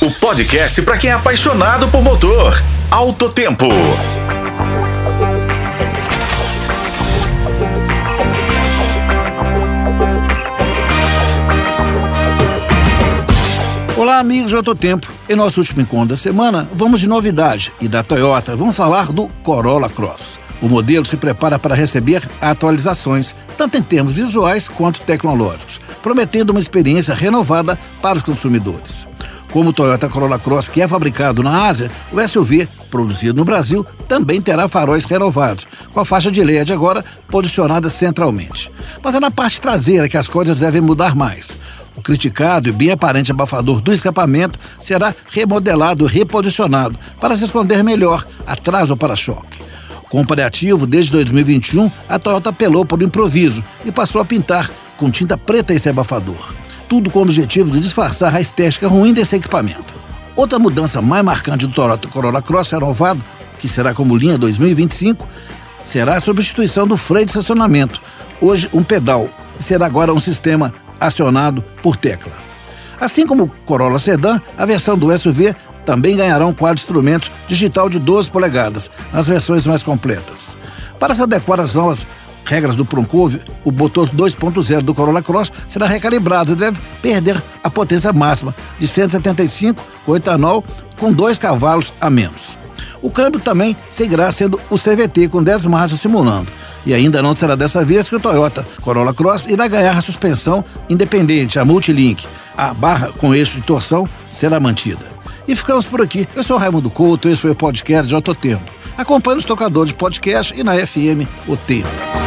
o podcast para quem é apaixonado por motor. Alto Tempo. Olá, amigos de Alto Tempo. Em nosso último encontro da semana, vamos de novidade e da Toyota. Vamos falar do Corolla Cross. O modelo se prepara para receber atualizações, tanto em termos visuais quanto tecnológicos, prometendo uma experiência renovada para os consumidores. Como o Toyota Corolla Cross, que é fabricado na Ásia, o SUV, produzido no Brasil, também terá faróis renovados, com a faixa de LED agora posicionada centralmente. Mas é na parte traseira que as coisas devem mudar mais. O criticado e bem aparente abafador do escapamento será remodelado e reposicionado para se esconder melhor atrás do para-choque. Com o paliativo, desde 2021, a Toyota apelou para o improviso e passou a pintar com tinta preta esse abafador. Tudo com o objetivo de disfarçar a estética ruim desse equipamento. Outra mudança mais marcante do Toyota Corolla Cross renovado, que será como linha 2025, será a substituição do freio de estacionamento. Hoje, um pedal, será agora um sistema acionado por tecla. Assim como o Corolla Sedan, a versão do SUV também ganhará um quadro de instrumentos digital de 12 polegadas, nas versões mais completas. Para se adequar às novas regras do Proncove, o motor 2.0 do Corolla Cross será recalibrado e deve perder a potência máxima de 175 com etanol com 2 cavalos a menos. O câmbio também seguirá sendo o CVT com 10 marchas simulando. E ainda não será dessa vez que o Toyota Corolla Cross irá ganhar a suspensão independente, a Multilink. A barra com eixo de torção será mantida. E ficamos por aqui. Eu sou Raimundo Couto, esse foi o podcast de Autotempo. Acompanhe os tocadores de podcast e na FM O Tempo.